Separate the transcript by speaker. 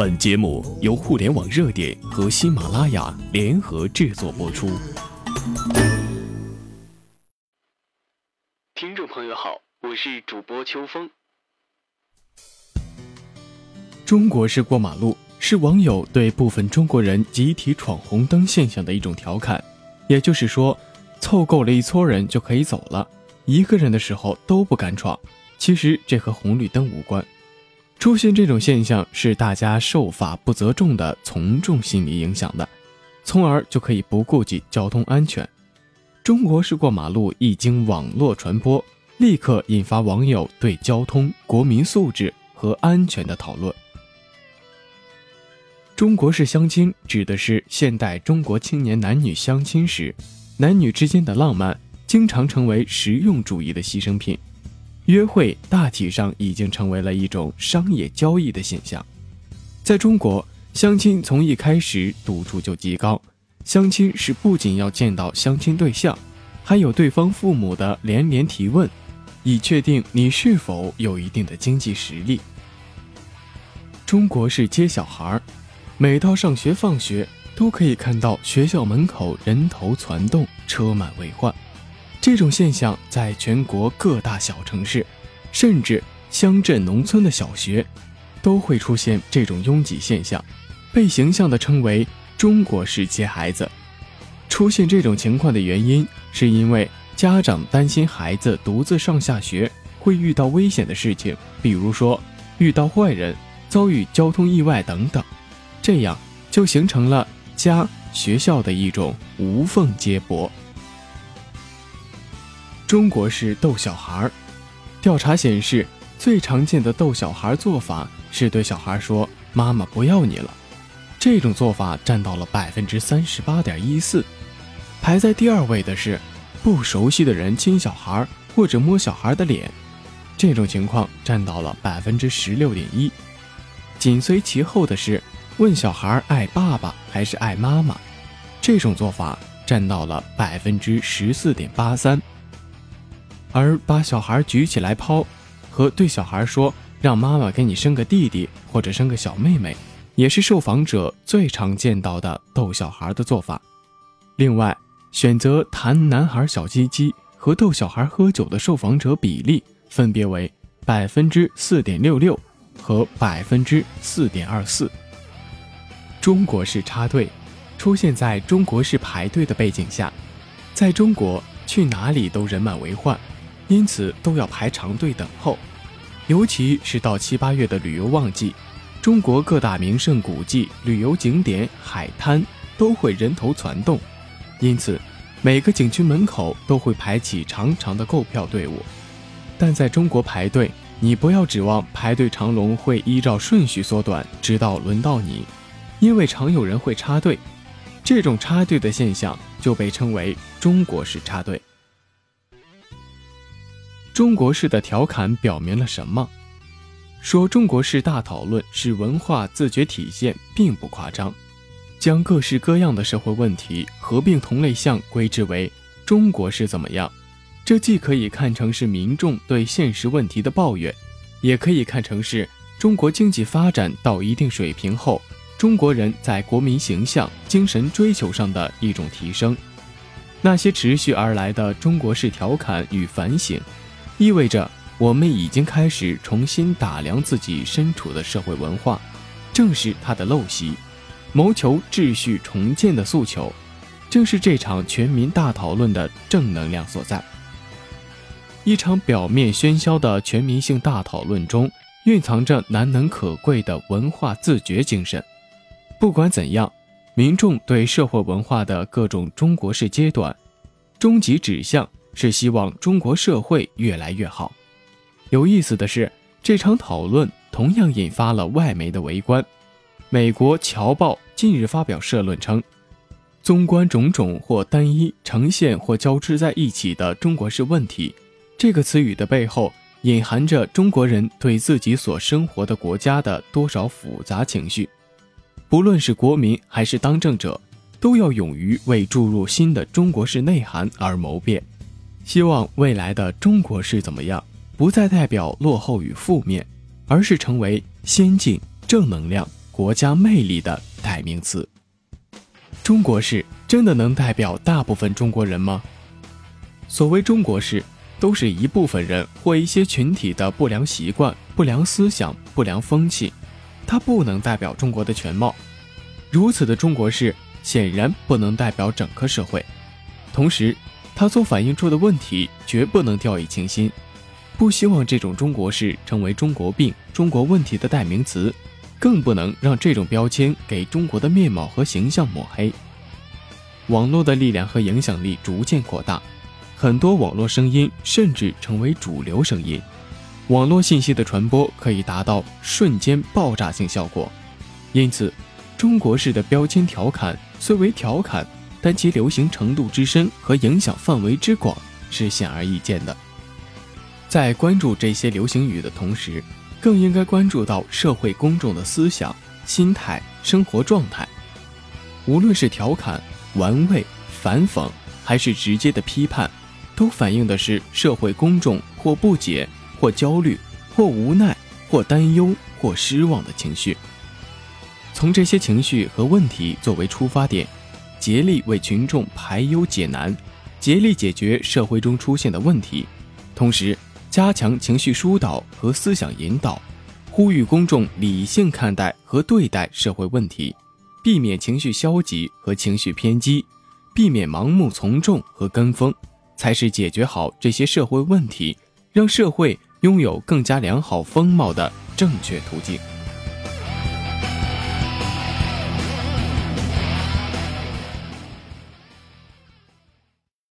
Speaker 1: 本节目由互联网热点和喜马拉雅联合制作播出。听众朋友好，我是主播秋风。中国式过马路是网友对部分中国人集体闯红灯现象的一种调侃，也就是说，凑够了一撮人就可以走了，一个人的时候都不敢闯。其实这和红绿灯无关，出现这种现象是大家受法不责众的从众心理影响的，从而就可以不顾及交通安全。中国式过马路一经网络传播，立刻引发网友对交通、国民素质和安全的讨论。中国式相亲指的是现代中国青年男女相亲时，男女之间的浪漫经常成为实用主义的牺牲品。约会大体上已经成为了一种商业交易的现象。在中国，相亲从一开始赌注就极高。相亲是不仅要见到相亲对象，还有对方父母的连连提问，以确定你是否有一定的经济实力。中国是接小孩，每到上学放学，都可以看到学校门口人头攒动，车满为患。这种现象在全国各大小城市，甚至乡镇农村的小学，都会出现这种拥挤现象，被形象地称为“中国式接孩子”。出现这种情况的原因，是因为家长担心孩子独自上下学会遇到危险的事情，比如说遇到坏人、遭遇交通意外等等，这样就形成了家学校的一种无缝接驳。中国式逗小孩儿，调查显示，最常见的逗小孩做法是对小孩说“妈妈不要你了”，这种做法占到了百分之三十八点一四。排在第二位的是不熟悉的人亲小孩或者摸小孩的脸，这种情况占到了百分之十六点一。紧随其后的是问小孩爱爸爸还是爱妈妈，这种做法占到了百分之十四点八三。而把小孩举起来抛，和对小孩说“让妈妈给你生个弟弟或者生个小妹妹”，也是受访者最常见到的逗小孩的做法。另外，选择弹男孩小鸡鸡和逗小孩喝酒的受访者比例分别为百分之四点六六和百分之四点二四。中国式插队出现在中国式排队的背景下，在中国去哪里都人满为患。因此都要排长队等候，尤其是到七八月的旅游旺季，中国各大名胜古迹、旅游景点、海滩都会人头攒动，因此每个景区门口都会排起长长的购票队伍。但在中国排队，你不要指望排队长龙会依照顺序缩短，直到轮到你，因为常有人会插队，这种插队的现象就被称为中国式插队。中国式的调侃表明了什么？说中国式大讨论是文化自觉体现，并不夸张。将各式各样的社会问题合并同类项归之为中国式怎么样？这既可以看成是民众对现实问题的抱怨，也可以看成是中国经济发展到一定水平后，中国人在国民形象、精神追求上的一种提升。那些持续而来的中国式调侃与反省。意味着我们已经开始重新打量自己身处的社会文化，正是它的陋习，谋求秩序重建的诉求，正是这场全民大讨论的正能量所在。一场表面喧嚣的全民性大讨论中，蕴藏着难能可贵的文化自觉精神。不管怎样，民众对社会文化的各种中国式阶段，终极指向。是希望中国社会越来越好。有意思的是，这场讨论同样引发了外媒的围观。美国《侨报》近日发表社论称：“纵观种种或单一呈现或交织在一起的中国式问题，这个词语的背后隐含着中国人对自己所生活的国家的多少复杂情绪。不论是国民还是当政者，都要勇于为注入新的中国式内涵而谋变。”希望未来的中国式怎么样，不再代表落后与负面，而是成为先进、正能量、国家魅力的代名词。中国式真的能代表大部分中国人吗？所谓中国式，都是一部分人或一些群体的不良习惯、不良思想、不良风气，它不能代表中国的全貌。如此的中国式，显然不能代表整个社会。同时，它所反映出的问题绝不能掉以轻心。不希望这种中国式成为中国病、中国问题的代名词，更不能让这种标签给中国的面貌和形象抹黑。网络的力量和影响力逐渐扩大。很多网络声音甚至成为主流声音，网络信息的传播可以达到瞬间爆炸性效果，因此，中国式的标签调侃虽为调侃，但其流行程度之深和影响范围之广是显而易见的。在关注这些流行语的同时，更应该关注到社会公众的思想、心态、生活状态，无论是调侃、玩味、反讽，还是直接的批判。都反映的是社会公众或不解、或焦虑、或无奈、或担忧、或失望的情绪。从这些情绪和问题作为出发点，竭力为群众排忧解难，竭力解决社会中出现的问题，同时加强情绪疏导和思想引导，呼吁公众理性看待和对待社会问题，避免情绪消极和情绪偏激，避免盲目从众和跟风。才是解决好这些社会问题，让社会拥有更加良好风貌的正确途径。